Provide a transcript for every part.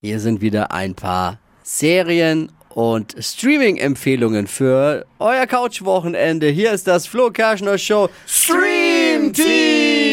Hier sind wieder ein paar Serien und Streaming-Empfehlungen für euer Couch-Wochenende. Hier ist das Flo Kerschner Show Stream Team.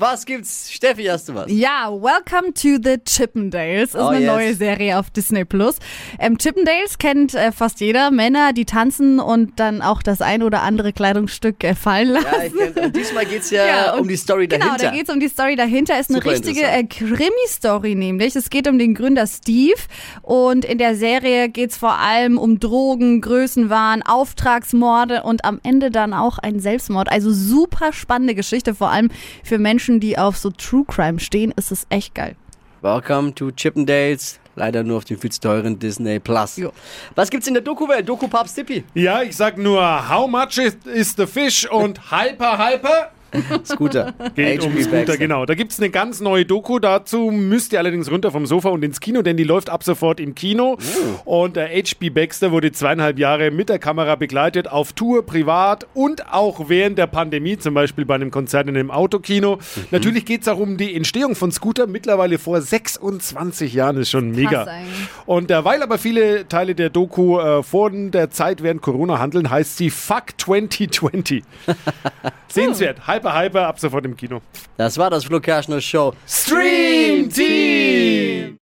Was gibt's? Steffi, hast du was? Ja, Welcome to the Chippendales ist Oh, eine yes. neue Serie auf Disney Plus. Ähm, Chippendales kennt äh, fast jeder. Männer, die tanzen und dann auch das ein oder andere Kleidungsstück äh, fallen lassen. Ja, ich kenn, und diesmal geht's ja, Ja, um die Story Genau, dahinter. da geht es um die Story dahinter. Ist eine Super richtige äh, Krimi-Story nämlich. Es geht um den Gründer Steve und in der Serie geht es vor allem um Drogen, Größenwahn, Auftragsmorde und am Ende dann auch ein Selbstmord. Also super spannende Geschichte, vor allem für Menschen, die auf so True Crime stehen, ist es echt geil. Welcome to Chippendales. Leider nur auf dem viel zu teuren Disney Plus. Jo. Was gibt's in der Doku-Welt? Doku Papst Dippi. Ja, ich sag nur, how much is, is the fish und hyper, hyper. Scooter. Geht um Scooter, Baxter. genau. Da gibt's eine ganz neue Doku. Dazu müsst ihr allerdings runter vom Sofa und ins Kino, denn die läuft ab sofort im Kino. Und der HB Baxter wurde zweieinhalb Jahre mit der Kamera begleitet, auf Tour, privat und auch während der Pandemie, zum Beispiel bei einem Konzert in einem Autokino. Natürlich geht's auch um die Entstehung von Scooter, mittlerweile vor 26 Jahren, ist schon mega. eigentlich. Und äh, weil aber viele Teile der Doku äh, vor der Zeit während Corona handeln, heißt sie Fuck 2020. Sehenswert. Hyper, hyper, ab sofort im Kino. Das war das Flo Kerschner Show Stream Team!